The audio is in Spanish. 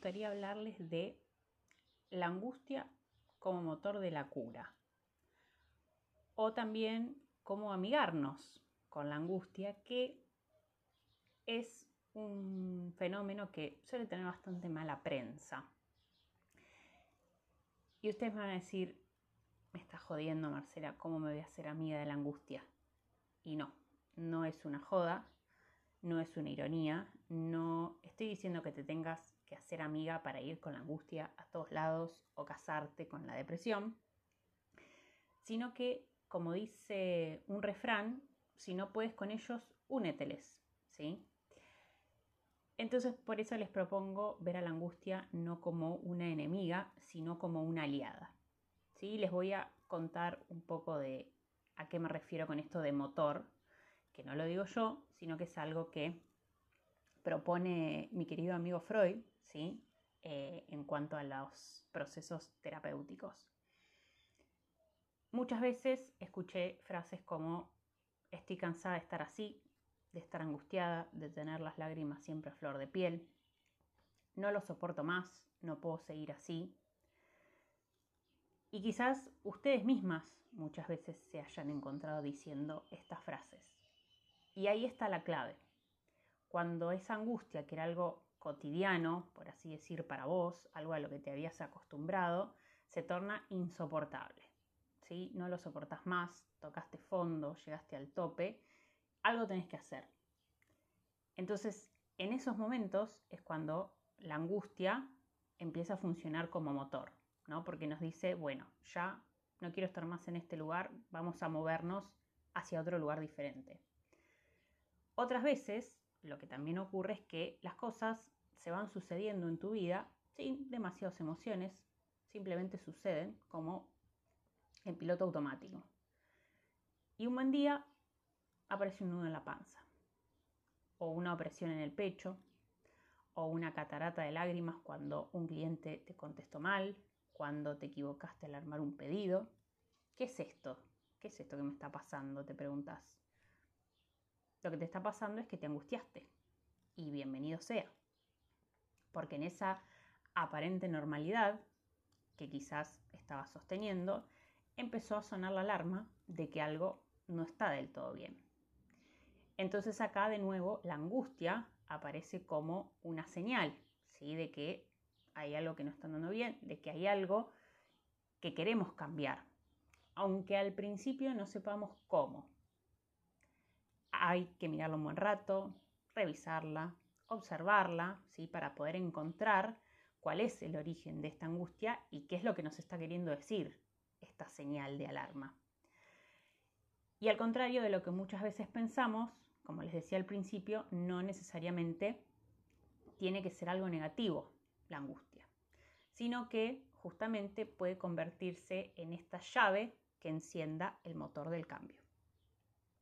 gustaría hablarles de la angustia como motor de la cura. O también cómo amigarnos con la angustia, que es un fenómeno que suele tener bastante mala prensa. Y ustedes me van a decir, me está jodiendo Marcela, ¿cómo me voy a hacer amiga de la angustia? Y no, no es una joda, no es una ironía, no estoy diciendo que te tengas que hacer amiga para ir con la angustia a todos lados o casarte con la depresión, sino que, como dice un refrán, si no puedes con ellos, úneteles, ¿sí? Entonces, por eso les propongo ver a la angustia no como una enemiga, sino como una aliada. ¿sí? Les voy a contar un poco de a qué me refiero con esto de motor, que no lo digo yo, sino que es algo que propone mi querido amigo Freud, ¿sí? Eh, en cuanto a los procesos terapéuticos. Muchas veces escuché frases como estoy cansada de estar así, de estar angustiada, de tener las lágrimas siempre a flor de piel, no lo soporto más, no puedo seguir así. Y quizás ustedes mismas muchas veces se hayan encontrado diciendo estas frases. Y ahí está la clave. Cuando esa angustia, que era algo cotidiano, por así decir, para vos, algo a lo que te habías acostumbrado, se torna insoportable. ¿sí? No lo soportas más, tocaste fondo, llegaste al tope, algo tenés que hacer. Entonces, en esos momentos es cuando la angustia empieza a funcionar como motor, ¿no? Porque nos dice, bueno, ya no quiero estar más en este lugar, vamos a movernos hacia otro lugar diferente. Otras veces, lo que también ocurre es que las cosas se van sucediendo en tu vida sin demasiadas emociones, simplemente suceden como en piloto automático. Y un buen día aparece un nudo en la panza, o una opresión en el pecho, o una catarata de lágrimas cuando un cliente te contestó mal, cuando te equivocaste al armar un pedido. ¿Qué es esto? ¿Qué es esto que me está pasando? Te preguntas. Lo que te está pasando es que te angustiaste. Y bienvenido sea. Porque en esa aparente normalidad que quizás estabas sosteniendo, empezó a sonar la alarma de que algo no está del todo bien. Entonces acá de nuevo la angustia aparece como una señal, ¿sí? De que hay algo que no está andando bien, de que hay algo que queremos cambiar, aunque al principio no sepamos cómo hay que mirarla un buen rato, revisarla, observarla, ¿sí? para poder encontrar cuál es el origen de esta angustia y qué es lo que nos está queriendo decir esta señal de alarma. Y al contrario de lo que muchas veces pensamos, como les decía al principio, no necesariamente tiene que ser algo negativo la angustia, sino que justamente puede convertirse en esta llave que encienda el motor del cambio.